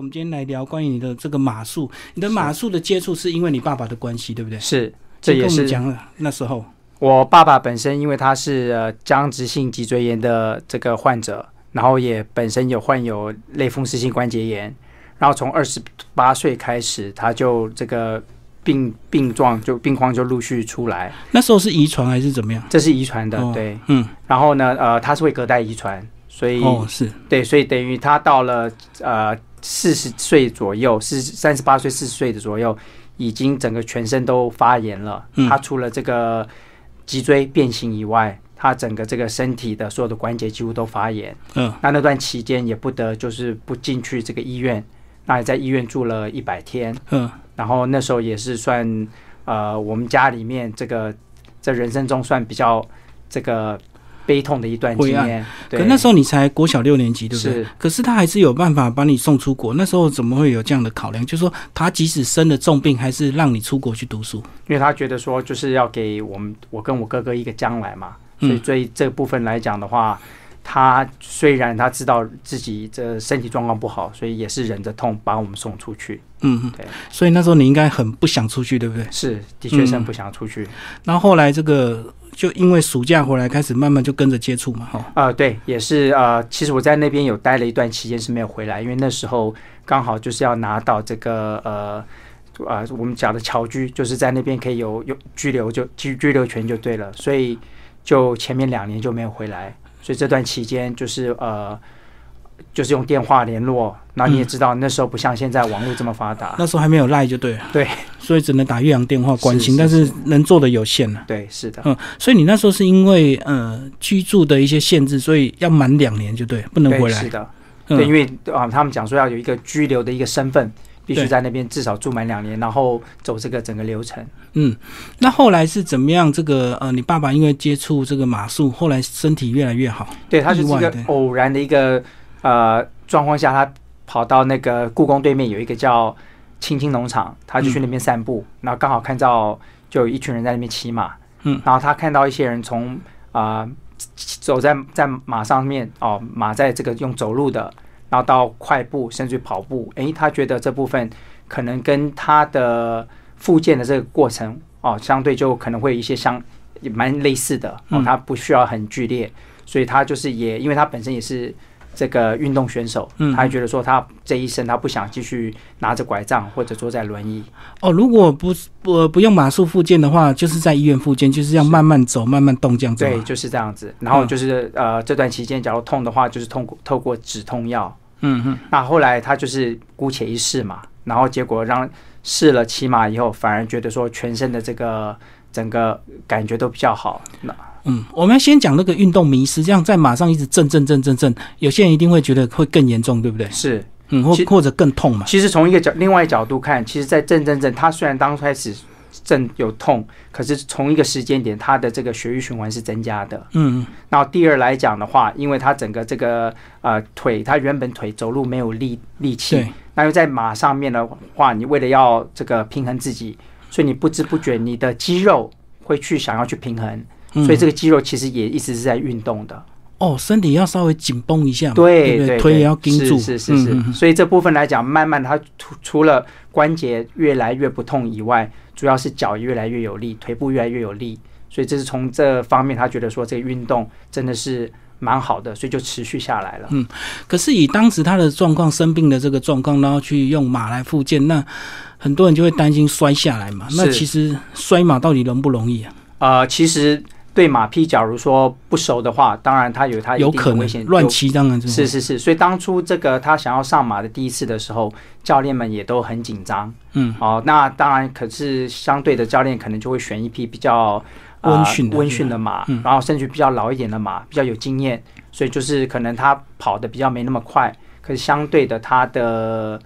我们今天来聊关于你的这个马术，你的马术的接触是因为你爸爸的关系，对不对？是，这也是讲了那时候我爸爸本身，因为他是呃僵直性脊椎炎的这个患者，然后也本身有患有类风湿性关节炎，然后从二十八岁开始，他就这个病病状就病况就陆续出来。那时候是遗传还是怎么样？这是遗传的，对，嗯。然后呢，呃，他是会隔代遗传，所以哦是对，所以等于他到了呃。四十岁左右，是三十八岁、四十岁的左右，已经整个全身都发炎了。他除了这个脊椎变形以外，他整个这个身体的所有的关节几乎都发炎。嗯，那那段期间也不得就是不进去这个医院，那也在医院住了一百天。嗯，然后那时候也是算呃，我们家里面这个在人生中算比较这个。悲痛的一段经验，可那时候你才国小六年级，对不对？是。可是他还是有办法把你送出国。那时候怎么会有这样的考量？就是说，他即使生了重病，还是让你出国去读书，因为他觉得说，就是要给我们我跟我哥哥一个将来嘛。所以，对这部分来讲的话，他虽然他知道自己这身体状况不好，所以也是忍着痛把我们送出去。嗯，对。所以那时候你应该很不想出去，对不对？是，的确是很不想出去。然后后来这个。就因为暑假回来，开始慢慢就跟着接触嘛，哈。啊，对，也是啊，其实我在那边有待了一段期间是没有回来，因为那时候刚好就是要拿到这个呃啊，我们讲的侨居，就是在那边可以有有居留就居居留权就对了，所以就前面两年就没有回来，所以这段期间就是呃。就是用电话联络，那你也知道，那时候不像现在网络这么发达，那时候还没有赖就对了。对，所以只能打岳阳电话关心，但是能做的有限了。对，是的。嗯，所以你那时候是因为呃居住的一些限制，所以要满两年就对，不能回来。是的，对，因为啊，他们讲说要有一个居留的一个身份，必须在那边至少住满两年，然后走这个整个流程。嗯，那后来是怎么样？这个呃，你爸爸因为接触这个马术，后来身体越来越好。对，他就是一个偶然的一个。呃，状况下他跑到那个故宫对面有一个叫青青农场，他就去那边散步，然后刚好看到就有一群人在那边骑马，嗯，然后他看到一些人从啊走在在马上面哦，马在这个用走路的，然后到快步甚至跑步，诶，他觉得这部分可能跟他的复健的这个过程哦，相对就可能会有一些相也蛮类似的哦，他不需要很剧烈，所以他就是也因为他本身也是。这个运动选手，嗯他还觉得说他这一生他不想继续拿着拐杖或者坐在轮椅。哦，如果不不不用马术附件的话，就是在医院复健，就是要慢慢走、慢慢动这样子。对，就是这样子。然后就是呃，这段期间假如痛的话，就是通过透过止痛药。嗯哼。那后来他就是姑且一试嘛，然后结果让试了骑马以后，反而觉得说全身的这个整个感觉都比较好。那。嗯，我们要先讲那个运动迷失，这样在马上一直震震震震震，有些人一定会觉得会更严重，对不对？是，嗯，或或者更痛嘛。其实从一个角另外角度看，其实，在震震震，它虽然刚开始震有痛，可是从一个时间点，它的这个血液循环是增加的。嗯嗯。然后第二来讲的话，因为它整个这个呃腿，它原本腿走路没有力力气，那又在马上面的话，你为了要这个平衡自己，所以你不知不觉你的肌肉会去想要去平衡。所以这个肌肉其实也一直是在运动的哦，身体要稍微紧绷一下，对对，腿也要盯住，是是是。所以这部分来讲，慢慢它除除了关节越来越不痛以外，主要是脚越来越有力，腿部越来越有力。所以这是从这方面，他觉得说这个运动真的是蛮好的，所以就持续下来了。嗯，可是以当时他的状况生病的这个状况，然后去用马来复健，那很多人就会担心摔下来嘛。那其实摔马到底容不容易啊？呃，其实。对马匹，假如说不熟的话，当然他有他有可能危险，乱骑当然是是是。所以当初这个他想要上马的第一次的时候，教练们也都很紧张。嗯，哦，那当然，可是相对的教练可能就会选一匹比较温驯温驯的马，然后甚至比较老一点的马，比较有经验。所以就是可能他跑的比较没那么快，可是相对的他的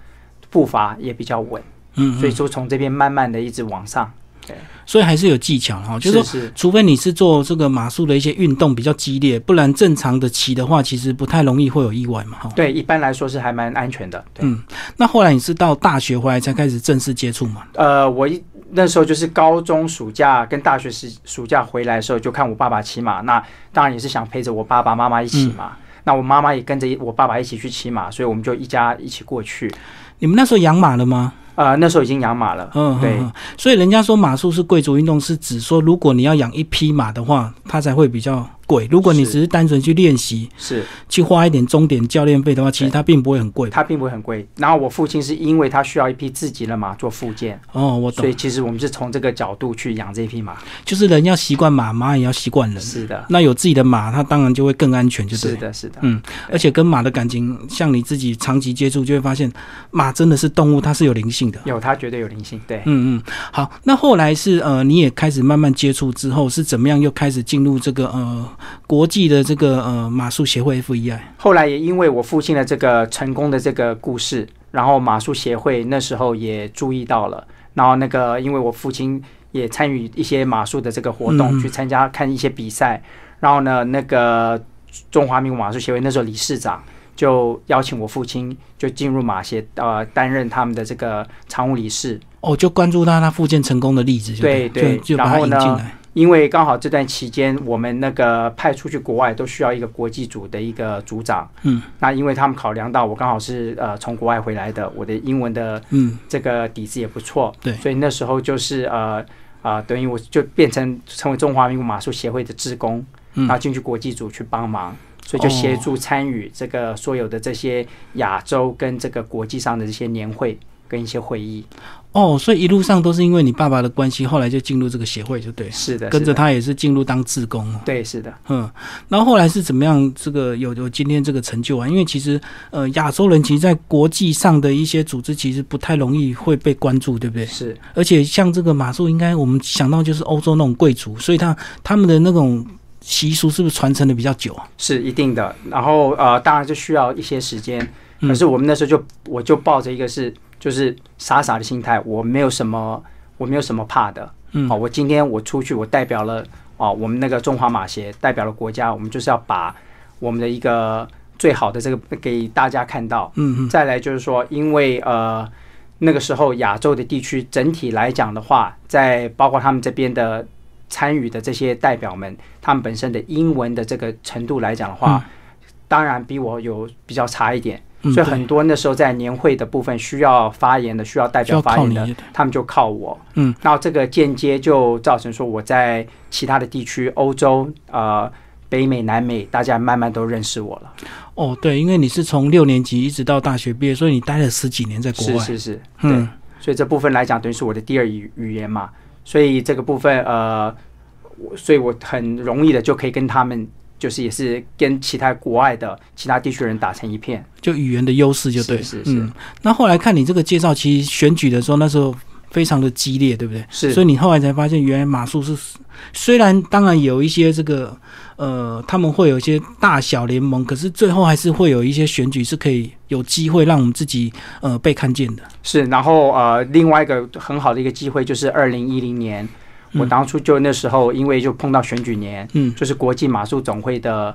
步伐也比较稳。嗯，所以说从这边慢慢的一直往上。对。所以还是有技巧哈，就是说，除非你是做这个马术的一些运动比较激烈，不然正常的骑的话，其实不太容易会有意外嘛哈。对，一般来说是还蛮安全的。嗯，那后来你是到大学回来才开始正式接触嘛？呃，我一那时候就是高中暑假跟大学时暑假回来的时候，就看我爸爸骑马，那当然也是想陪着我爸爸妈妈一起嘛。那我妈妈也跟着我爸爸一起去骑马，所以我们就一家一起过去。你们那时候养马了吗？呃，那时候已经养马了。嗯，对。所以人家说马术是贵族运动，是指说如果你要养一匹马的话，它才会比较。贵，如果你只是单纯去练习，是去花一点钟点教练费的话，其实它并不会很贵。它并不会很贵。然后我父亲是因为他需要一匹自己的马做附件，哦，我懂。所以其实我们是从这个角度去养这匹马，就是人要习惯马，马也要习惯人。是的。那有自己的马，它当然就会更安全，就是。是的，是的。嗯，而且跟马的感情，像你自己长期接触，就会发现马真的是动物，它是有灵性的。有，它绝对有灵性。对，嗯嗯。好，那后来是呃，你也开始慢慢接触之后，是怎么样又开始进入这个呃国际的？这个呃马术协会 FEI，后来也因为我父亲的这个成功的这个故事，然后马术协会那时候也注意到了，然后那个因为我父亲也参与一些马术的这个活动，去参加看一些比赛，然后呢，那个中华民国马术协会那时候理事长就邀请我父亲就进入马协，呃，担任他们的这个常务理事。哦，就关注到他复健成功的例子，对对，就把他引进来。因为刚好这段期间，我们那个派出去国外都需要一个国际组的一个组长。嗯，那因为他们考量到我刚好是呃从国外回来的，我的英文的嗯。这个底子也不错，对，所以那时候就是呃啊等于我就变成成为中华民国马术协会的职工，然后进去国际组去帮忙，所以就协助参与这个所有的这些亚洲跟这个国际上的这些年会跟一些会议。哦，所以一路上都是因为你爸爸的关系，后来就进入这个协会，就对。是的，跟着他也是进入当志工。对，是的。嗯，然后后来是怎么样？这个有有今天这个成就啊？因为其实呃，亚洲人其实，在国际上的一些组织，其实不太容易会被关注，对不对？是。而且像这个马术，应该我们想到就是欧洲那种贵族，所以他他们的那种习俗是不是传承的比较久？是一定的。然后呃，当然就需要一些时间。可是我们那时候就我就抱着一个是。就是傻傻的心态，我没有什么，我没有什么怕的。嗯，好，我今天我出去，我代表了哦，我们那个中华马协代表了国家，我们就是要把我们的一个最好的这个给大家看到。嗯嗯。再来就是说，因为呃那个时候亚洲的地区整体来讲的话，在包括他们这边的参与的这些代表们，他们本身的英文的这个程度来讲的话，当然比我有比较差一点。所以很多那时候在年会的部分需要发言的，需要代表发言的，他们就靠我。嗯，然后这个间接就造成说我在其他的地区，欧洲、呃、北美、南美，大家慢慢都认识我了。哦，对，因为你是从六年级一直到大学毕业，所以你待了十几年在国外。是是是，对。所以这部分来讲，等于是我的第二语语言嘛。所以这个部分，呃，所以我很容易的就可以跟他们。就是也是跟其他国外的其他地区人打成一片，就语言的优势就对。是是。那后来看你这个介绍，其实选举的时候那时候非常的激烈，对不对？是。所以你后来才发现，原来马术是虽然当然有一些这个呃，他们会有一些大小联盟，可是最后还是会有一些选举是可以有机会让我们自己呃被看见的。是。然后呃，另外一个很好的一个机会就是二零一零年。我当初就那时候，因为就碰到选举年，嗯，就是国际马术总会的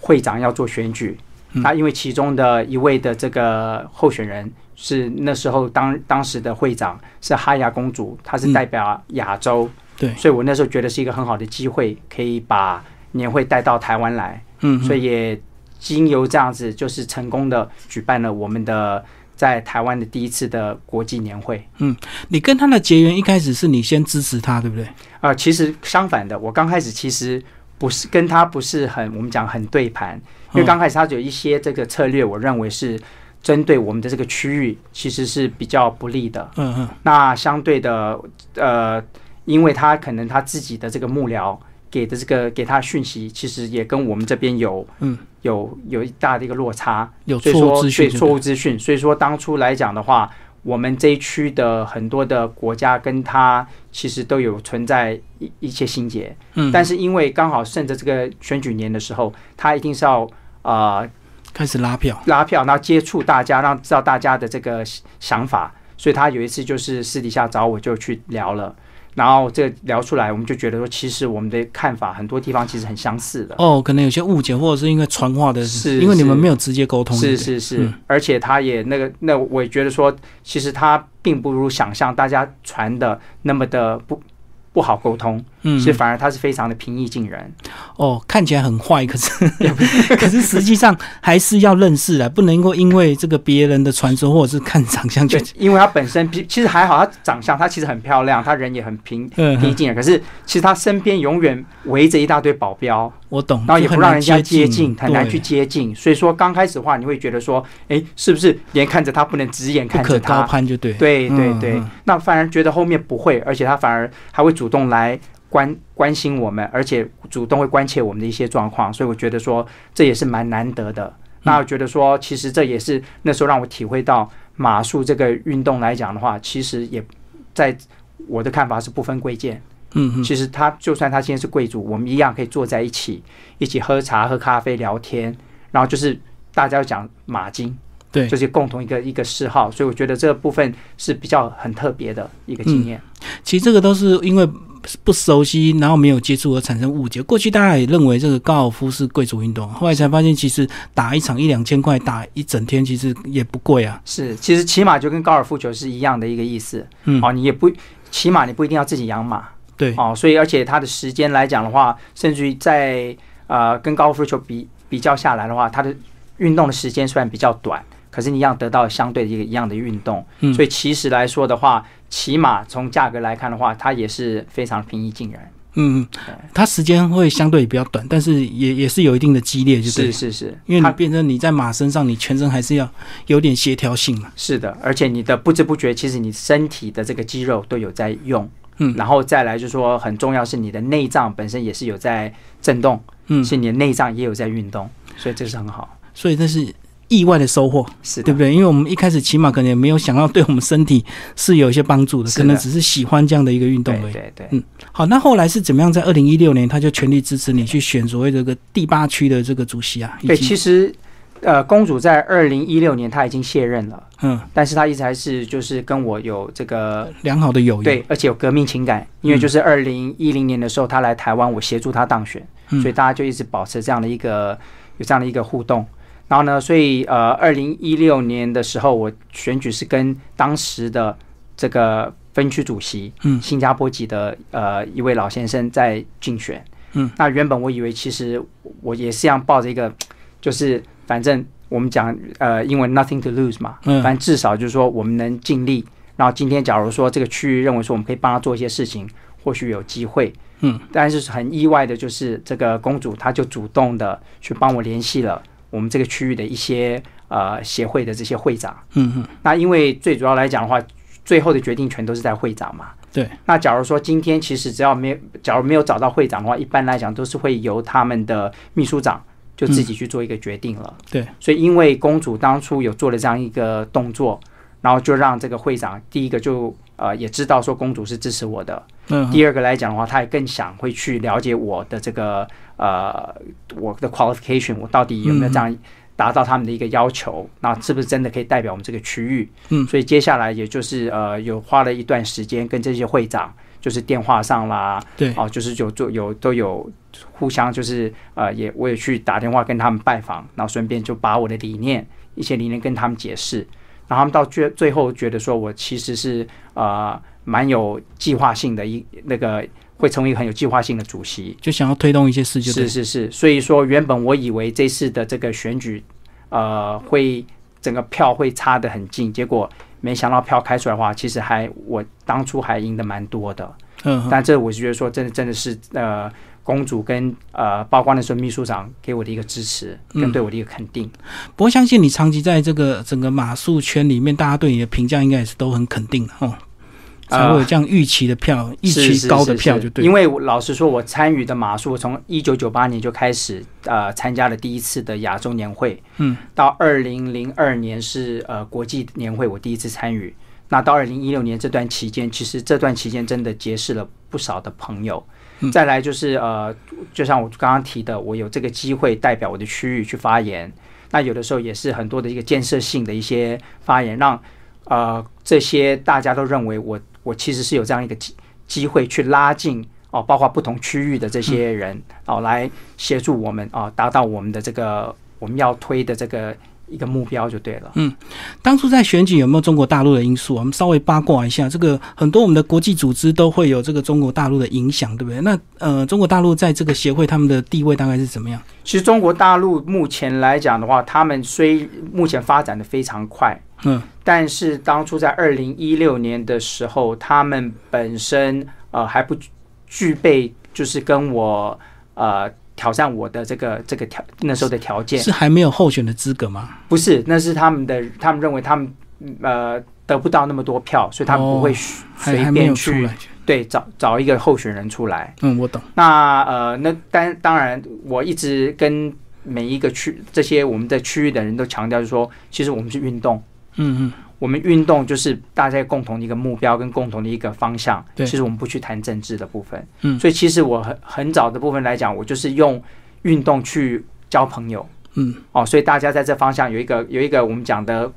会长要做选举，那因为其中的一位的这个候选人是那时候当当时的会长是哈雅公主，她是代表亚洲，对，所以我那时候觉得是一个很好的机会，可以把年会带到台湾来，嗯，所以也经由这样子，就是成功的举办了我们的。在台湾的第一次的国际年会，嗯，你跟他的结缘一开始是你先支持他，对不对？啊，其实相反的，我刚开始其实不是跟他不是很，我们讲很对盘，因为刚开始他有一些这个策略，我认为是针对我们的这个区域，其实是比较不利的。嗯嗯。那相对的，呃，因为他可能他自己的这个幕僚。给的这个给他讯息，其实也跟我们这边有嗯有有一大的一个落差，有错误资讯，错误资讯。所以说当初来讲的话，我们这一区的很多的国家跟他其实都有存在一一些心结。嗯，但是因为刚好趁着这个选举年的时候，他一定是要啊开始拉票，拉票，然后接触大家，让知道大家的这个想法。所以他有一次就是私底下找我就去聊了。然后这聊出来，我们就觉得说，其实我们的看法很多地方其实很相似的。哦，可能有些误解，或者是因为传话的，是因为你们没有直接沟通。是是是，而且他也那个，那我也觉得说，其实他并不如想象大家传的那么的不不好沟通，嗯所以反而他是非常的平易近人。哦，看起来很坏，可是 可是实际上还是要认识的，不能够因为这个别人的传说或者是看长相就，因为他本身其其实还好，他长相他其实很漂亮，他人也很平嗯平易近人。可是其实他身边永远围着一大堆保镖，我懂，然后也不让人家接接近，很难去接近。所以说刚开始的话，你会觉得说，哎，是不是连看着他不能直眼看着他？高攀，就对，对对对，嗯嗯那反而觉得后面不会，而且他反而还会主动来关关心我们，而且主动会关切我们的一些状况，所以我觉得说这也是蛮难得的。那我觉得说，其实这也是那时候让我体会到马术这个运动来讲的话，其实也在我的看法是不分贵贱。嗯嗯，其实他就算他今天是贵族，我们一样可以坐在一起，一起喝茶、喝咖啡、聊天，然后就是大家要讲马经，对就是共同一个一个嗜好，所以我觉得这个部分是比较很特别的一个经验。其实这个都是因为不熟悉，然后没有接触而产生误解。过去大家也认为这个高尔夫是贵族运动，后来才发现其实打一场一两千块，打一整天其实也不贵啊。是，其实骑马就跟高尔夫球是一样的一个意思。嗯哦，你也不骑马，你不一定要自己养马。对，哦，所以而且它的时间来讲的话，甚至于在呃跟高尔夫球比比较下来的话，它的运动的时间虽然比较短，可是你一样得到相对的一个一样的运动。嗯所以其实来说的话，骑马从价格来看的话，它也是非常平易近人。嗯，它时间会相对比较短，但是也也是有一定的激烈，就对是。是是，因为你它变成你在马身上，你全身还是要有点协调性嘛。是的，而且你的不知不觉，其实你身体的这个肌肉都有在用。嗯然后再来就是说，很重要是你的内脏本身也是有在震动，嗯，是你的内脏也有在运动，所以这是很好。所以这是意外的收获，是，对不对？因为我们一开始起码可能也没有想到对我们身体是有一些帮助的，的可能只是喜欢这样的一个运动而已。对对对。嗯好，那后来是怎么样？在二零一六年，他就全力支持你去选所谓这个第八区的这个主席啊？对，其实呃，公主在二零一六年她已经卸任了，嗯，但是她一直还是就是跟我有这个良好的友谊。对，而且有革命情感，因为就是二零一零年的时候她来台湾，我协助她当选，嗯所以大家就一直保持这样的一个有这样的一个互动。然后呢，所以呃，二零一六年的时候，我选举是跟当时的这个分区主席，嗯新加坡籍的呃一位老先生在竞选。嗯，那原本我以为其实我也是这样抱着一个，就是反正我们讲呃英文 nothing to lose 嘛，嗯反正至少就是说我们能尽力。然后今天假如说这个区域认为说我们可以帮他做一些事情，或许有机会。嗯，但是很意外的就是这个公主她就主动的去帮我联系了我们这个区域的一些呃协会的这些会长。嗯嗯，那因为最主要来讲的话，最后的决定权都是在会长嘛。对。那假如说今天其实只要没有，假如没有找到会长的话，一般来讲都是会由他们的秘书长就自己去做一个决定了。对。所以因为公主当初有做了这样一个动作，然后就让这个会长第一个就呃也知道说公主是支持我的，嗯。第二个来讲的话，他也更想会去了解我的这个呃我的 qualification，我到底有没有这样达到他们的一个要求，那是不是真的可以代表我们这个区域？嗯。所以接下来也就是呃有花了一段时间跟这些会长，就是电话上啦，对，哦，就是有做有都有互相就是呃也我也去打电话跟他们拜访，然后顺便就把我的理念一些理念跟他们解释，然后他们到最最后觉得说我其实是呃蛮有计划性的一那个会成为一个很有计划性的主席，就想要推动一些事，就对是是是，所以说原本我以为这次的这个选举，呃，会整个票会差得很近，结果没想到票开出来的话，其实还我当初还赢得蛮多的。嗯嗯。但这我是觉得说，真的真的是呃，公主跟呃，包括那时候秘书长给我的一个支持，跟嗯对我的一个肯定。不过相信你长期在这个整个马术圈里面，大家对你的评价应该也是都很肯定的哦，才会有这样预期的票、预是期高的票就对。因为老实说，我参与的马术从一九九八年就开始呃参加了第一次的亚洲年会，嗯，到二零零二年是呃国际年会，我第一次参与。那到二零一六年这段期间，其实这段期间真的结识了不少的朋友。嗯再来就是呃，就像我刚刚提的，我有这个机会代表我的区域去发言。那有的时候也是很多的一个建设性的一些发言，让呃这些大家都认为我我其实是有这样一个机机会去拉近哦，包括不同区域的这些人哦，来协助我们啊，达到我们的这个我们要推的这个一个目标就对了。嗯当初在选举有没有中国大陆的因素？我们稍微八卦一下，这个很多我们的国际组织都会有这个中国大陆的影响，对不对？那呃，中国大陆在这个协会他们的地位大概是怎么样？其实中国大陆目前来讲的话，他们虽目前发展的非常快，嗯，但是当初在二零一六年的时候，他们本身呃还不具备，就是跟我呃挑战我的这个这个条那时候的条件，是还没有候选的资格吗？不是，那是他们的，他们认为他们呃得不到那么多票，所以他们不会随便去。对找找一个候选人出来。嗯，我懂。那呃，那当当然，我一直跟每一个区这些我们的区域的人都强调，就是说，其实我们是运动，嗯嗯，我们运动就是大家共同的一个目标跟共同的一个方向。对其实我们不去谈政治的部分。嗯所以其实我很很早的部分来讲，我就是用运动去交朋友。嗯，哦，所以大家在这方向有一个有一个我们讲的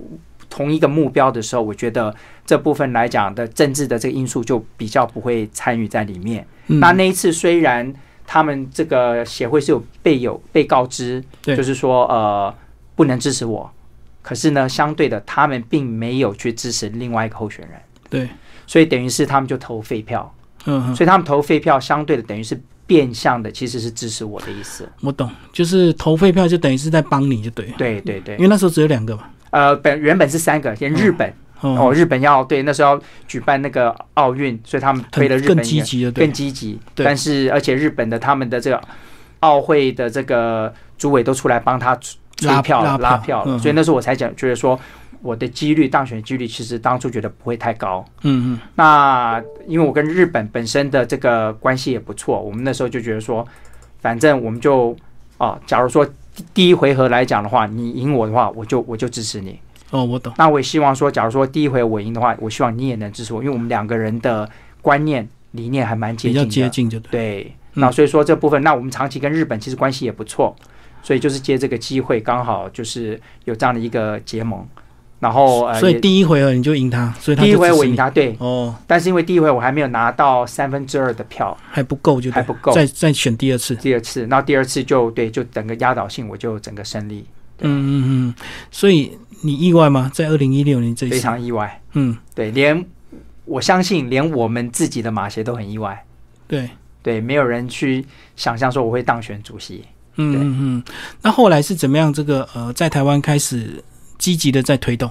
同一个目标的时候，我觉得这部分来讲的政治的这个因素就比较不会参与在里面。嗯那那一次虽然他们这个协会是有被有被告知，就是说呃不能支持我，可是呢，相对的他们并没有去支持另外一个候选人，对，所以等于是他们就投废票，嗯嗯，所以他们投废票相对的等于是变相的其实是支持我的意思。我懂，就是投废票就等于是在帮你就对了，对对对。因，为那时候只有两个嘛。呃，本原本是三个，连日本。哦。哦，日本要对那时候要举办那个奥运，所以他们推了日本更积极的，更，积极。但是而且日本的他们的这个奥会的这个主委都出来帮他催拉票拉票拉票了，嗯所以那时候我才讲，觉得说我的几率当选几率其实当初觉得不会太高。嗯嗯，那因为我跟日本本身的这个关系也不错，我们那时候就觉得说，反正我们就啊，假如说第第一回合来讲的话，你赢我的话，我就我就支持你。哦，我懂，那我也希望说，假如说第一回我赢的话，我希望你也能支持我，因为我们两个人的观念理念还蛮接比较近的。接近就对。对，嗯那所以说这部分，那我们长期跟日本其实关系也不错，所以就是借这个机会，刚好就是有这样的一个结盟。然后呃，所以第一回合你就赢他，所以他第一回我赢他，对，哦，但是因为第一回我还没有拿到三分之二的票，还不够就对还不够再再选第二次。第二次，那第二次就对，就整个压倒性，我就整个胜利，嗯嗯嗯，所以你意外吗？在二零一六年这一非，常意外。嗯，对，连我相信连我们自己的马协都很意外。对，对，没有人去想象说我会当选主席。嗯对嗯嗯。那后来是怎么样？这个呃，在台湾开始积极的在推动。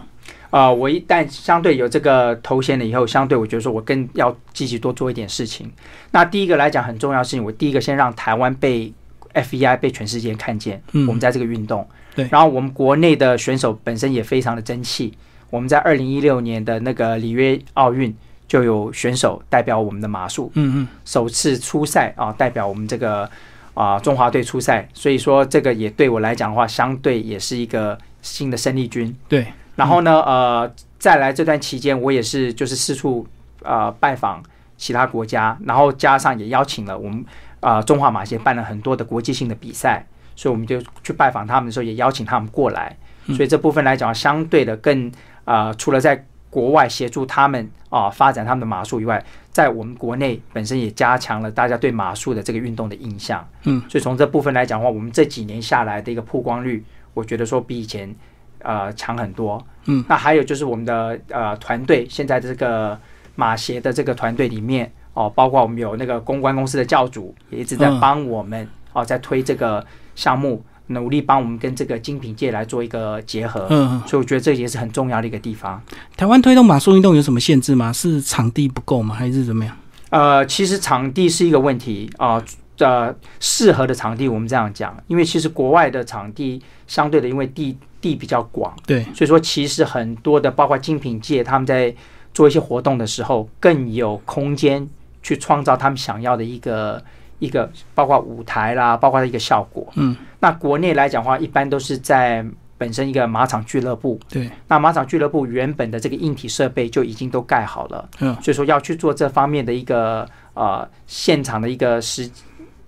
呃，我一旦相对有这个头衔了以后，相对我觉得说我更要积极多做一点事情。那第一个来讲很重要的事情，我第一个先让台湾被 FEI 被全世界看见，嗯我们在这个运动。对然后我们国内的选手本身也非常的争气。我们在二零一六年的那个里约奥运就有选手代表我们的马术嗯嗯，首次出赛啊，代表我们这个啊中华队出赛，所以说这个也对我来讲的话，相对也是一个新的生力军。对，然后呢，呃，再来这段期间，我也是就是四处呃拜访其他国家，然后加上也邀请了我们啊、呃中华马协办了很多的国际性的比赛，所以我们就去拜访他们的时候，也邀请他们过来。所以这部分来讲，相对的更呃，除了在国外协助他们啊、发展他们的马术以外，在我们国内本身也加强了大家对马术的这个运动的印象。嗯，所以从这部分来讲的话，我们这几年下来的一个曝光率，我觉得说比以前呃强很多。嗯，那还有就是我们的呃团队，现在这个马协的这个团队里面哦，包括我们有那个公关公司的教主，也一直在嗯帮我们、哦，在推这个项目，努力帮我们跟这个精品界来做一个结合。嗯嗯。所以我觉得这也是很重要的一个地方。台湾推动马术运动有什么限制吗？是场地不够吗？还是怎么样？呃，其实场地是一个问题啊。呃，适合的场地，我们这样讲，因为其实国外的场地相对的，因为地地比较广，对，所以说其实很多的，包括精品界，他们在做一些活动的时候，更有空间去创造他们想要的一个一个，包括舞台啦，包括一个效果。嗯，那国内来讲的话，一般都是在本身一个马场俱乐部，对，那马场俱乐部原本的这个硬体设备就已经都盖好了，嗯，所以说要去做这方面的一个呃现场的一个实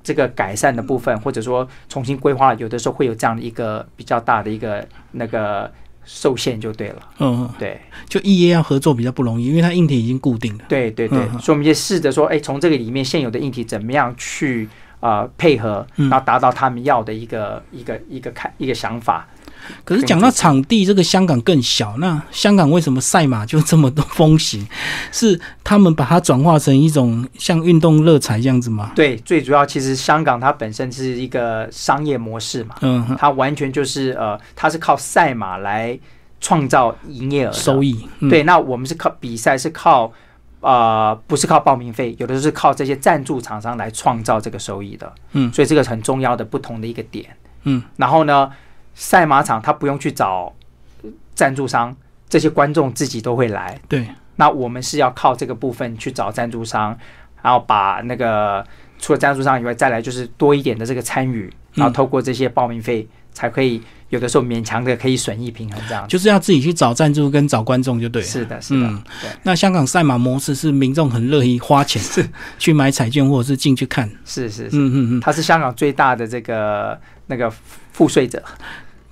这个改善的部分，或者说重新规划，有的时候会有这样的一个比较大的一个那个受限就对了，嗯嗯，对。就一业要合作比较不容易，因为它硬体已经固定了。对对对，嗯。所以我们就试着说，哎，从这个里面现有的硬体怎么样去呃配合，嗯。然后达到他们要的一个一个一个看一个想法。可是讲到场地，这个香港更小。那香港为什么赛马就这么多风行？是他们把它转化成一种像运动乐彩这样子吗？对，最主要其实香港它本身是一个商业模式嘛，嗯，它完全就是呃，它是靠赛马来创造营业额收益。嗯对，那我们是靠比赛，是靠呃，不是靠报名费，有的是靠这些赞助厂商来创造这个收益的。嗯所以这个很重要的不同的一个点。嗯，然后呢，赛马场他不用去找赞助商，这些观众自己都会来。对，那我们是要靠这个部分去找赞助商，然后把那个除了赞助商以外，再来就是多一点的这个参与，然后透过这些报名费，才可以有的时候勉强的可以损益平衡这样。就是要自己去找赞助跟找观众就对了。是的，是的，嗯对，那香港赛马模式是民众很乐意花钱去买彩券或者是进去看。是是是。嗯嗯嗯。它是香港最大的这个那个赋税者。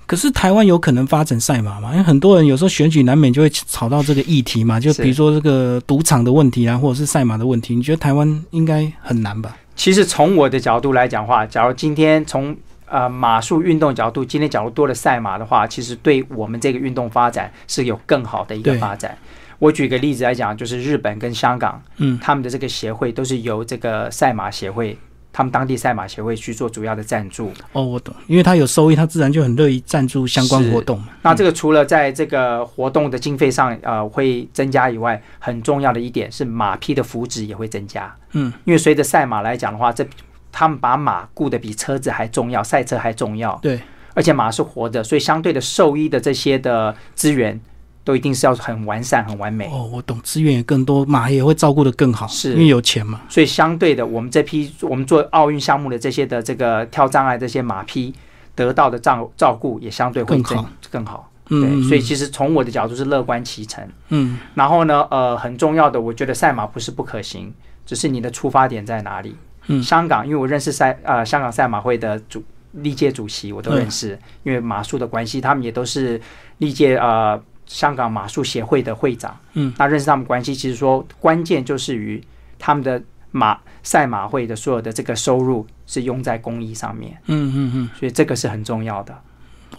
可是台湾有可能发展赛马吗？因为很多人有时候选举难免就会吵到这个议题嘛，就比如说这个赌场的问题啊，或者是赛马的问题。你觉得台湾应该很难吧？其实从我的角度来讲话，假如今天从呃马术运动角度，今天假如多了赛马的话，其实对我们这个运动发展是有更好的一个发展。我举个例子来讲，就是日本跟香港，嗯他们的这个协会都是由这个赛马协会，他们当地赛马协会去做主要的赞助。哦，我懂，因为他有收益，他自然就很乐意赞助相关活动嘛。那这个除了在这个活动的经费上呃会增加以外，很重要的一点是马匹的福祉也会增加。嗯，因为随着赛马来讲的话，这他们把马顾得比车子还重要，赛车还重要。对，而且马是活的，所以相对的兽医的这些的资源都一定是要很完善、很完美。哦，我懂，资源也更多，马也会照顾的更好，是因为有钱嘛。所以相对的，我们这批我们做奥运项目的这些的这个跳障碍这些马匹得到的照照顾也相对会更好更好。嗯，对，嗯所以其实从我的角度是乐观其成。嗯然后呢，呃，很重要的，我觉得赛马不是不可行，只是你的出发点在哪里。嗯。香港，因为我认识赛呃香港赛马会的主历届主席，我都认识，因为马术的关系，他们也都是历届呃香港马术协会的会长。嗯，那认识他们关系，其实说关键就是于他们的马赛马会的所有的这个收入是用在公益上面，嗯嗯嗯，所以这个是很重要的。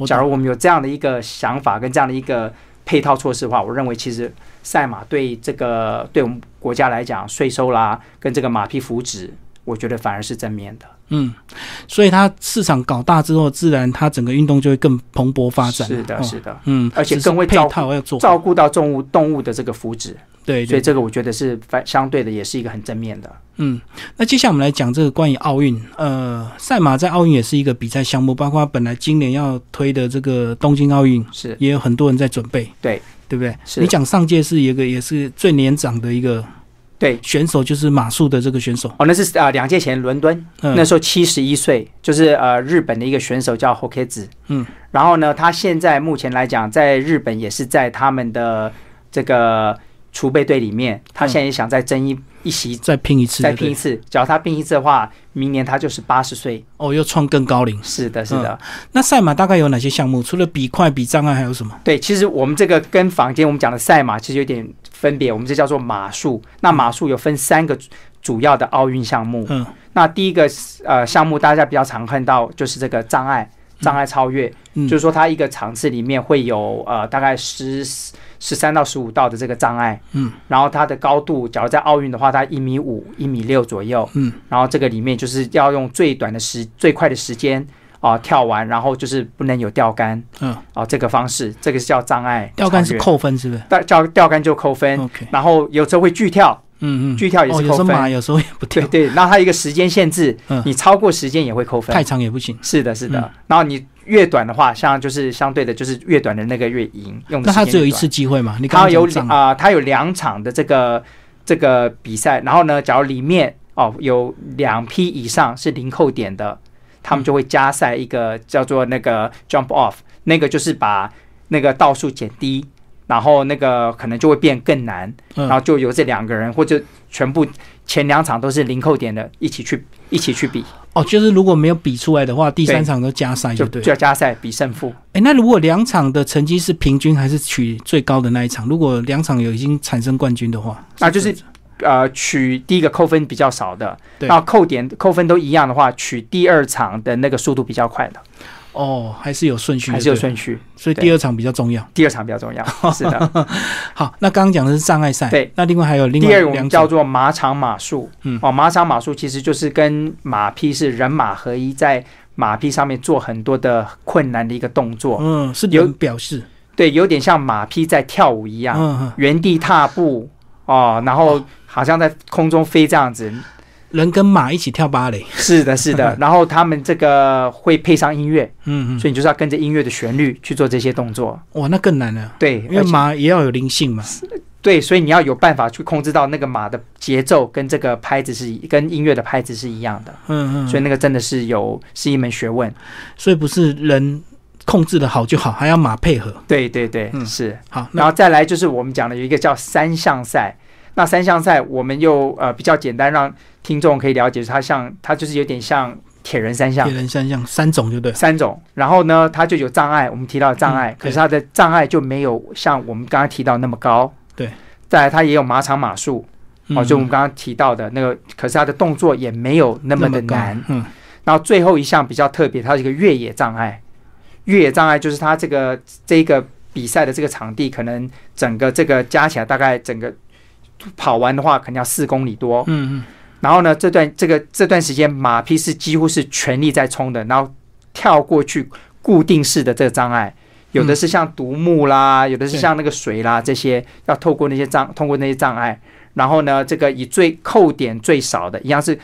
假如我们有这样的一个想法跟这样的一个配套措施的话，我认为其实赛马对这个对我们国家来讲，税收啦跟这个马匹福祉，我觉得反而是正面的。嗯，所以它市场搞大之后，自然它整个运动就会更蓬勃发展。是的，哦是的，嗯，而且更会照顾套要做，照顾到动物动物的这个福祉，对，对所以这个我觉得是反相对的，也是一个很正面的。嗯，那接下来我们来讲这个关于奥运，呃，赛马在奥运也是一个比赛项目，包括本来今年要推的这个东京奥运，是。也有很多人在准备，对。对不对？是。你讲上届是一个也是最年长的一个对选手，就是马术的这个选手，哦，那是呃两届前伦敦，嗯，那时候七十一岁，就是呃日本的一个选手叫 h o k e z 嗯，然后呢，他现在目前来讲，在日本也是在他们的这个储备队里面，他现在也想再争一一席，再拼一次，再拼一次。只要他拼一次的话，明年他就是八十岁。哦，又创更高龄。是的，是的，那赛马大概有哪些项目？除了比快、比障碍，还有什么？对。其实我们这个跟坊间我们讲的赛马其实有点分别，我们这叫做马术。那马术有分三个主要的奥运项目。嗯。那第一个呃项目大家比较常看到就是这个障碍障碍超越，嗯。就是说它一个场次里面会有呃大概十十三到十五道的这个障碍，嗯，然后它的高度，假如在奥运的话，它一米五、一米六左右，嗯，然后这个里面就是要用最短的时、最快的时间啊、跳完，然后就是不能有钓竿，嗯，啊、这个方式，这个是叫障碍钓竿是，扣分，是不是钓钓钓竿就扣分，？OK，然后有时候会拒跳，嗯嗯，拒跳也哦，是扣分，有时候有时候也不跳，对对，那它一个时间限制，嗯你超过时间也会扣分太。长也不行。是的，是的。嗯然后你越短的话，像就是相对的，就是越短的那个越赢。用的那他只有一次机会嘛？你刚它有刚讲障啊、它有两场的这个这个比赛，然后呢，假如里面哦有两批以上是零扣点的，他们就会加赛一个叫做那个 jump off，那个就是把那个倒数减低，然后那个可能就会变更难，嗯然后就由这两个人或者全部前两场都是零扣点的一起去一起去比，哦，就是如果没有比出来的话，第三场都加赛对了。就要加赛比胜负。哎，那如果两场的成绩是平均，还是取最高的那一场？如果两场有已经产生冠军的话，那就是呃，取第一个扣分比较少的，对。那扣点扣分都一样的话，取第二场的那个速度比较快的。哦，还是有顺序，还是有顺序，所以第二场比较重要。第二场比较重要，是的。好，那刚刚讲的是障碍赛，对，那另外还有另外第二种叫做马场马术，嗯，哦，马场马术其实就是跟马匹是人马合一，在马匹上面做很多的困难的一个动作，嗯，是有表示，对，有点像马匹在跳舞一样，原地踏步哦，然后好像在空中飞这样子。人跟马一起跳芭蕾，是的，是的。然后他们这个会配上音乐，嗯嗯，所以你就是要跟着音乐的旋律去做这些动作。哇，那更难了。对，因为马也要有灵性嘛。对，所以你要有办法去控制到那个马的节奏跟这个拍子是跟音乐的拍子是一样的。嗯嗯。所以那个真的是有是一门学问。所以不是人控制的好就好，还要马配合。对对对，是。好，然后再来就是我们讲的有一个叫三项赛。那三项赛我们又呃比较简单，让听众可以了解，它像它就是有点像铁人三项，铁人三项三种，就对？三种。然后呢，它就有障碍，我们提到的障碍，可是它的障碍就没有像我们刚刚提到那么高。对。再来，它也有马场马术，哦，就我们刚刚提到的那个，可是它的动作也没有那么的难。嗯。然后最后一项比较特别，它是一个越野障碍。越野障碍就是它这个这个比赛的这个场地，可能整个这个加起来大概整个。跑完的话，可能要四公里多。嗯嗯。然后呢，这段这个这段时间，马匹是几乎是全力在冲的，然后跳过去固定式的这个障碍，有的是像独木啦，有的是像那个水啦，这些要透过那些障，通过那些障碍。然后呢，这个以最扣点最少的，一样是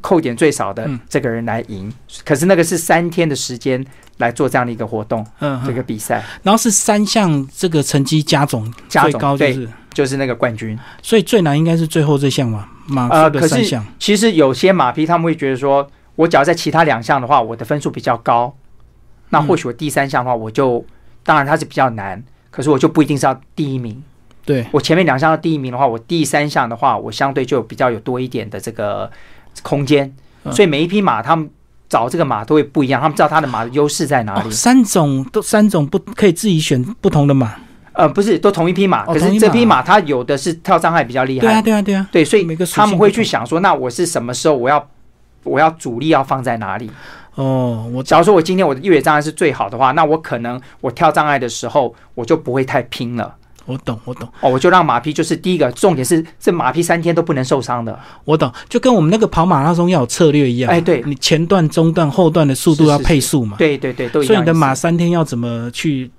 扣点最少的这个人来赢。可是那个是三天的时间来做这样的一个活动，嗯，这个比赛。然后是三项这个成绩加总最高就是。就是那个冠军，所以最难应该是最后这项嘛，马呃，的三项。其实有些马匹他们会觉得说，我只要在其他两项的话，我的分数比较高，那或许我第三项的话，我就当然它是比较难，可是我就不一定是要第一名。对我前面两项要第一名的话，我第三项的话，我相对就比较有多一点的这个空间。所以每一匹马他们找这个马都会不一样，他们知道他的马的优势在哪里。三种都三种不可以自己选不同的马。呃，不是，都同一匹马，可是这匹马它有的是跳障碍比较厉害。对啊，对啊，对啊。对，所以他们会去想说，那我是什么时候我要我要主力要放在哪里？哦，我假如说我今天我的越野障碍是最好的话，那我可能我跳障碍的时候我就不会太拼了。我懂，我懂。哦，我就让马匹就是第一个重点是这马匹三天都不能受伤的。我懂，就跟我们那个跑马拉松要有策略一样。哎，对，你前段、中段、后段的速度要配速嘛？对对对，都所以你的马三天要怎么去？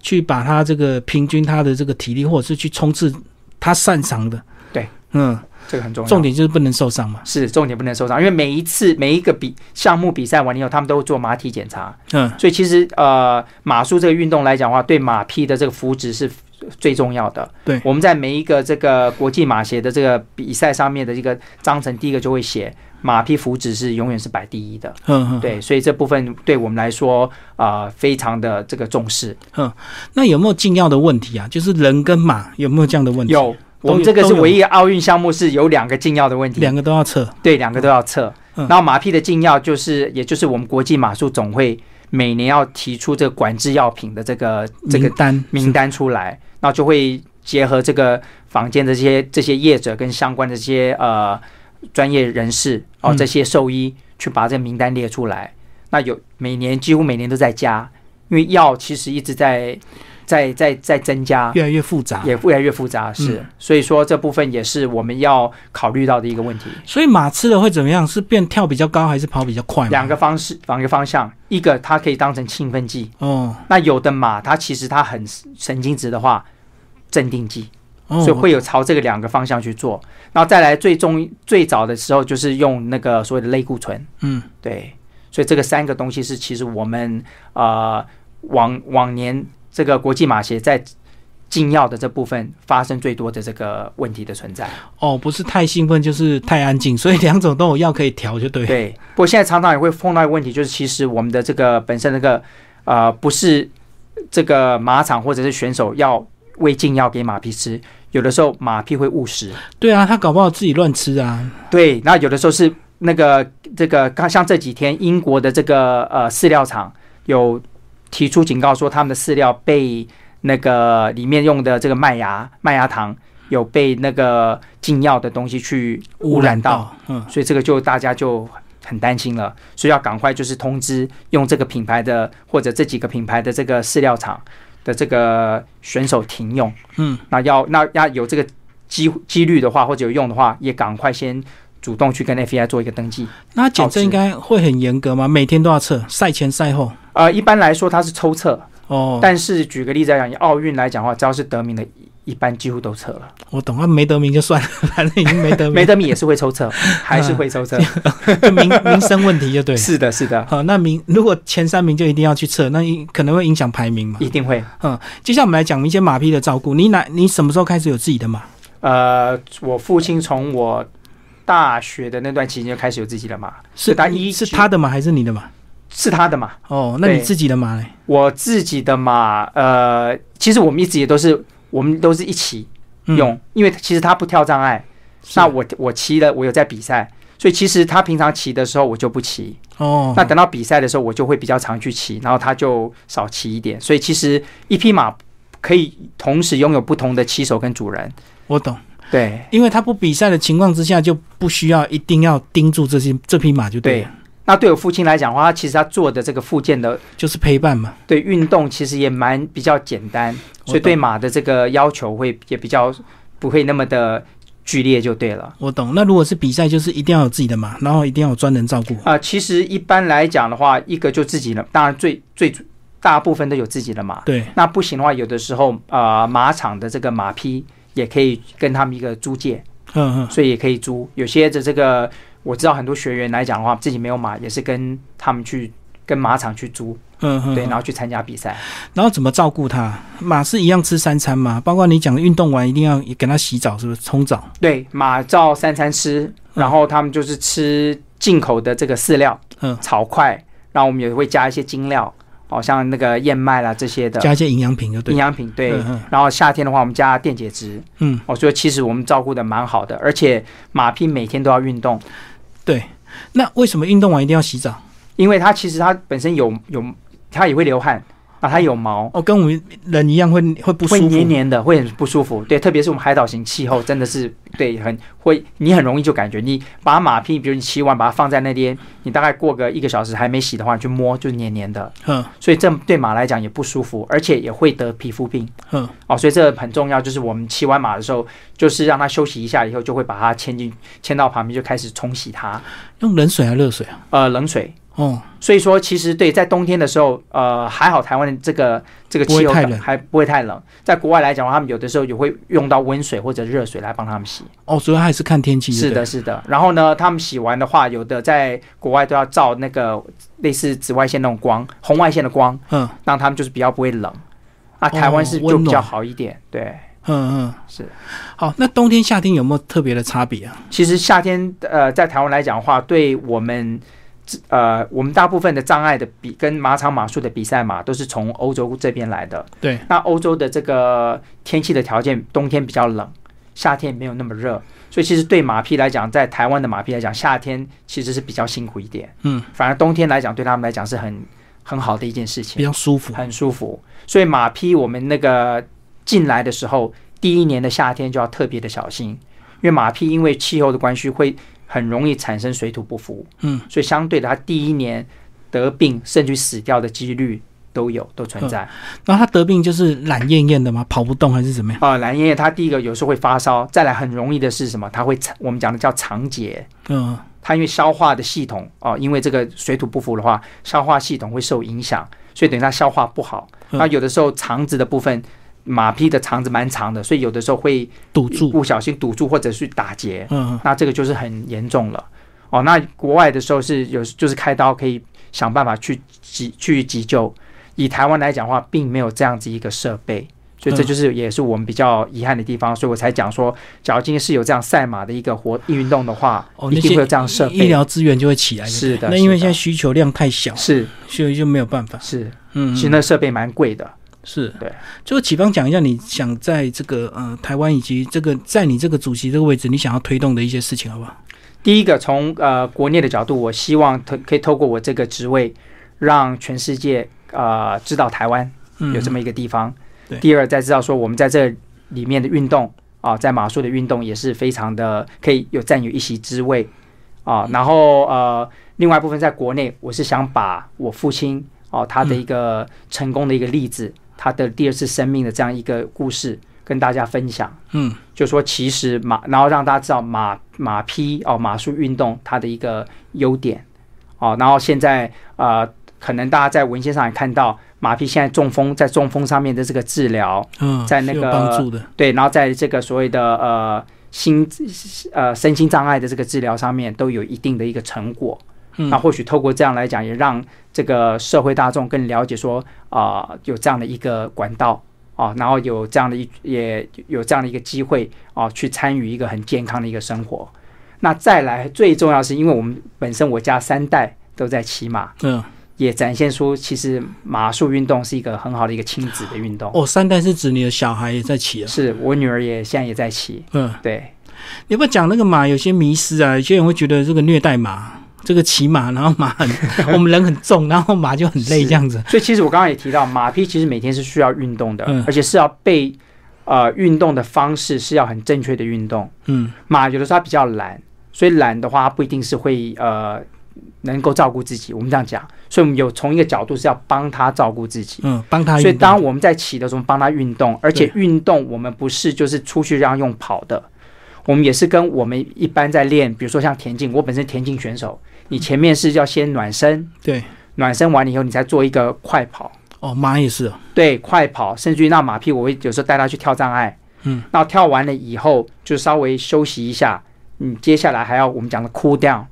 去把它这个平均它的这个体力，或者是去冲刺它擅长的，对，嗯，这个很重要。重点就是不能受伤嘛。是重点不能受伤，因为每一次每一个比项目比赛完以后，他们都会做马体检查。嗯，所以其实呃，马术这个运动来讲的话，对马匹的这个福祉是最重要的。对，我们在每一个这个国际马协的这个比赛上面的这个章程，第一个就会写。马匹福祉是永远是摆第一的，嗯对，所以这部分对我们来说啊，非常的这个重视。嗯，那有没有禁药的问题啊？就是人跟马有没有这样的问题？有，我们这个是唯一奥运项目是有两个禁药的问题，两个都要测。对，两个都要测。然后马匹的禁药就是，也就是我们国际马术总会每年要提出这个管制药品的这个这个单名单出来，然后就会结合这个坊间的这些这些业者跟相关的这些呃。专业人士哦，这些兽医去把这个名单列出来。那有每年几乎每年都在加，因为药其实一直在在在在增加，越来越复杂，也越来越复杂。是，所以说这部分也是我们要考虑到的一个问题。所以马吃了会怎么样？是变跳比较高，还是跑比较快？两个方式，两个方向。一个它可以当成兴奋剂哦。那有的马它其实它很神经质的话，镇定剂。所以会有朝这个两个方向去做，然后再来最终最早的时候就是用那个所谓的类固醇，嗯，对，所以这个三个东西是其实我们呃往往年这个国际马协在禁药的这部分发生最多的这个问题的存在。哦，不是太兴奋就是太安静，所以两种都有药可以调就对。对，不过现在常常也会碰到一个问题，就是其实我们的这个本身那个呃不是这个马场或者是选手要。喂禁药给马匹吃，有的时候马匹会误食。对啊，他搞不好自己乱吃啊。对，那有的时候是那个这个，刚像这几天英国的这个呃饲料厂有提出警告说，他们的饲料被那个里面用的这个麦芽麦芽糖有被那个禁药的东西去污染到。嗯，所以这个就大家就很担心了，所以要赶快就是通知用这个品牌的或者这几个品牌的这个饲料厂的这个选手停用。嗯，那要那要有这个机几率的话，或者有用的话，也赶快先主动去跟 FEI 做一个登记。那检测应该会很严格吗？每天都要测，赛前赛后。呃，一般来说它是抽测，哦，但是举个例子来讲，以奥运来讲的话，只要是得名的，一般几乎都测了。我懂，啊没得名就算了，反正已经没得名，没得名也是会抽测，还是会抽测。就民民生问题就对了。是的，是的，好，那名如果前三名就一定要去测，那一可能会影响排名嘛。一定会。嗯接下来我们来讲一些马匹的照顾。你哪你什么时候开始有自己的马？呃，我父亲从我大学的那段期间就开始有自己的马，是他一是他的马还是你的马？是他的马。哦，那你自己的马呢？我自己的马，呃，其实我们一直也都是，我们都是一起嗯。用，因为其实他不跳障碍，那我我骑了，我有在比赛，所以其实他平常骑的时候我就不骑，哦，那等到比赛的时候我就会比较常去骑，然后他就少骑一点，所以其实一匹马可以同时拥有不同的骑手跟主人，我懂，对因为他不比赛的情况之下，就不需要一定要盯住这些这匹马就对对，。那对我父亲来讲的话，他其实他做的这个附件的就是陪伴嘛。对运动其实也蛮比较简单，所以对懂马的这个要求会也比较不会那么的剧烈就对了。我懂。那如果是比赛，就是一定要有自己的马，然后一定要有专人照顾。啊、其实一般来讲的话，一个就自己的，当然最最大部分都有自己的马。对，那不行的话，有的时候呃马场的这个马匹也可以跟他们一个租借，嗯嗯，所以也可以租。有些的这个我知道很多学员来讲的话，自己没有马，也是跟他们去跟马场去租，嗯嗯，对，嗯然后去参加比赛。然后怎么照顾它？马是一样吃三餐嘛？包括你讲的运动完一定要给它洗澡，是不是冲澡？对，马照三餐吃，然后他们就是吃进口的这个饲料，嗯草块，然后我们也会加一些精料，哦，像那个燕麦啦这些的加一些营养品就对营。养品，对。嗯嗯然后夏天的话，我们加电解质，嗯，哦，所以其实我们照顾的蛮好的，而且马匹每天都要运动，对。那为什么运动完一定要洗澡？因为它其实它本身有有，它也会流汗，啊，它有毛。哦，跟我们人一样会会不舒会服。黏黏的，会很不舒服。对，特别是我们海岛型气候，真的是对很会，你很容易就感觉你把马屁，比如你骑完把它放在那边，你大概过个一个小时还没洗的话，你去摸就黏黏的，嗯所以这对马来讲也不舒服，而且也会得皮肤病嗯，哦。所以这很重要，就是我们骑完马的时候，就是让它休息一下以后，就会把它牵进牵到旁边，就开始冲洗它，用冷水还是热水啊？呃，冷水。哦，所以说，其实对，在冬天的时候，呃，还好台湾的这个这个气候还不会太冷。在国外来讲的话，他们有的时候也会用到温水或者热水来帮他们洗。哦，主要还是看天气。是的，，是的。然后呢，他们洗完的话，有的在国外都要照那个类似紫外线那种光，红外线的光，嗯让他们就是比较不会冷。啊，哦台湾是就比较好一点。对，嗯嗯，是。好，那冬天夏天有没有特别的差别啊？其实夏天呃，在台湾来讲的话，对我们呃，我们大部分的障碍的比跟马场马术的比赛马都是从欧洲这边来的。对，那欧洲的这个天气的条件，冬天比较冷，夏天没有那么热，所以其实对马匹来讲，在台湾的马匹来讲，夏天其实是比较辛苦一点。嗯，反而冬天来讲，对他们来讲是很很好的一件事情比，较舒服。很舒服。所以马匹我们那个进来的时候，第一年的夏天就要特别的小心，因为马匹因为气候的关系会很容易产生水土不服，嗯，所以相对的，他第一年得病甚至死掉的几率都有，都存在。然后他得病就是懒燕燕的吗？跑不动还是怎么样？啊，蓝叶它第一个有时候会发烧，再来很容易的是什么？他会肠我们讲的叫肠结，嗯，他因为消化的系统哦，因为这个水土不服的话，消化系统会受影响，所以等于他消化不好。嗯那有的时候肠子的部分，马匹的肠子蛮长的，所以有的时候会堵住。不小心堵住或者是打结，嗯，那这个就是很严重了。哦，那国外的时候是有就是开刀可以想办法去急去急救，以台湾来讲的话，并没有这样子一个设备。所以这嗯就是也是我们比较遗憾的地方，所以我才讲说，假如今天是有这样赛马的一个活运动的话，哦，一定会有这样设备医。疗资源就会起来。是的那因为现在需求量太小，是所以就没有办法。是，嗯，其实那设备蛮贵的。是对。就启芳讲一下，你想在这个呃台湾以及这个在你这个主席这个位置，你想要推动的一些事情，好不好？第一个，从呃国内的角度，我希望透可以透过我这个职位，让全世界呃知道台湾嗯，有这么一个地方。对第二，再知道说我们在这里面的运动啊，在马术的运动也是非常的可以有占有一席之位啊。然后呃，另外一部分在国内，我是想把我父亲哦他的一个成功的一个例子，他的第二次生命的这样一个故事跟大家分享。嗯，就说其实马，然后让大家知道马马匹哦马术运动它的一个优点哦。然后现在呃，可能大家在文献上也看到马匹现在中风，在中风上面的这个治疗。嗯，在那个帮助的。对，然后在这个所谓的呃心呃身心障碍的这个治疗上面都有一定的一个成果。嗯那或许透过这样来讲，也让这个社会大众更了解说啊、有这样的一个管道啊、然后有这样的一也有这样的一个机会啊、去参与一个很健康的一个生活。那再来最重要是因为我们本身我家三代都在骑马，嗯，也展现出其实马术运动是一个很好的一个亲子的运动。哦，三代是指你的小孩也在骑啊。是我女儿也现在也在骑，嗯，对，你要不要讲那个马有些迷失啊？有些人会觉得这个虐待马，这个骑马，然后马很，我们人很重，然后马就很累是这样子。所以其实我刚刚也提到，马匹其实每天是需要运动的，嗯而且是要被呃运动的方式是要很正确的运动。嗯马有的时候它比较懒，所以懒的话它不一定是会呃能够照顾自己。我们这样讲，所以我们有从一个角度是要帮他照顾自己。嗯，帮他。所以当我们在骑的时候，帮他运动，而且对运动我们不是就是出去让用跑的，我们也是跟我们一般在练，比如说像田径，我本身田径选手，你前面是要先暖身，对暖身完了以后，你再做一个快跑。哦，马也是哦。对，快跑，甚至于那马屁，我会有时候带它去跳障碍，嗯，那跳完了以后就稍微休息一下，嗯，接下来还要我们讲的 cool down，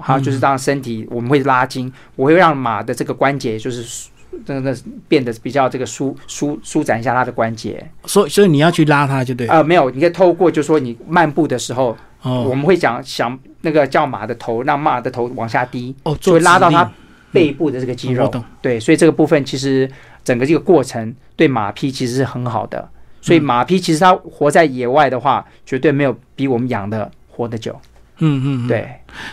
还有就是让身体我们会拉筋，我会让马的这个关节就是舒真的变得比较这个舒舒舒展一下它的关节。所以所以你要去拉它就对了。呃，没有，你可以透过就说你漫步的时候，我哦们会讲想那个叫马的头，让马的头往下低，哦，就会拉到它背部的这个肌肉。嗯我懂。对，所以这个部分其实整个这个过程对马匹其实是很好的。所以嗯马匹其实它活在野外的话，绝对没有比我们养的活得久。嗯嗯，嗯，对，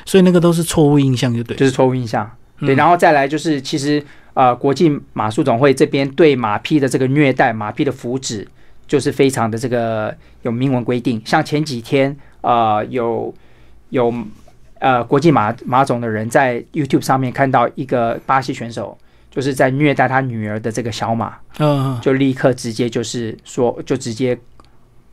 所以那个都是错误印象就对。就是错误印象。对，嗯然后再来就是其实呃，国际马术总会这边对马匹的这个虐待、马匹的福祉，就是非常的这个有明文规定。像前几天呃有有呃国际马马总的人在 YouTube 上面看到一个巴西选手。就是在虐待他女儿的这个小马，就立刻直接就是说，就直接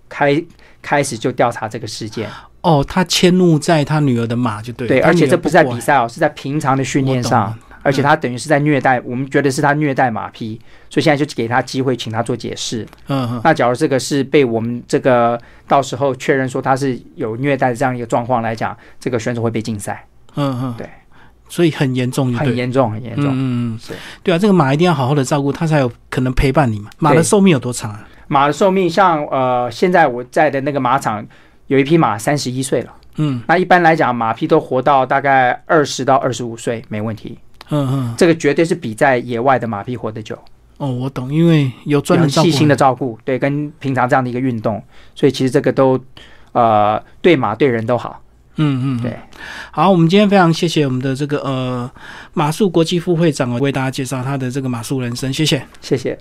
开开始就调查这个事件。哦，他迁怒在他女儿的马就对。对，而且这不是在比赛哦，是在平常的训练上了，而且他等于是在虐待，我们觉得是他虐待马匹，所以现在就给他机会，请他做解释。嗯嗯。那假如这个是被我们这个到时候确认说他是有虐待的这样一个状况来讲，这个选手会被禁赛，嗯嗯，对，所以很严重。很严重，很严重。嗯嗯对啊，这个马一定要好好的照顾，它才有可能陪伴你嘛。马的对寿命有多长啊？马的寿命像呃，现在我在的那个马场有一匹马三十一岁了，嗯。那一般来讲马匹都活到大概二十到二十五岁没问题，嗯嗯，这个绝对是比在野外的马匹活得久。哦，我懂，因为有专人照顾很细心的照顾，对，跟平常这样的一个运动，所以其实这个都呃对马对人都好。嗯嗯，嗯对。好，我们今天非常谢谢我们的这个呃马术国际副会长哦，为大家介绍他的这个马术人生，谢谢。谢谢。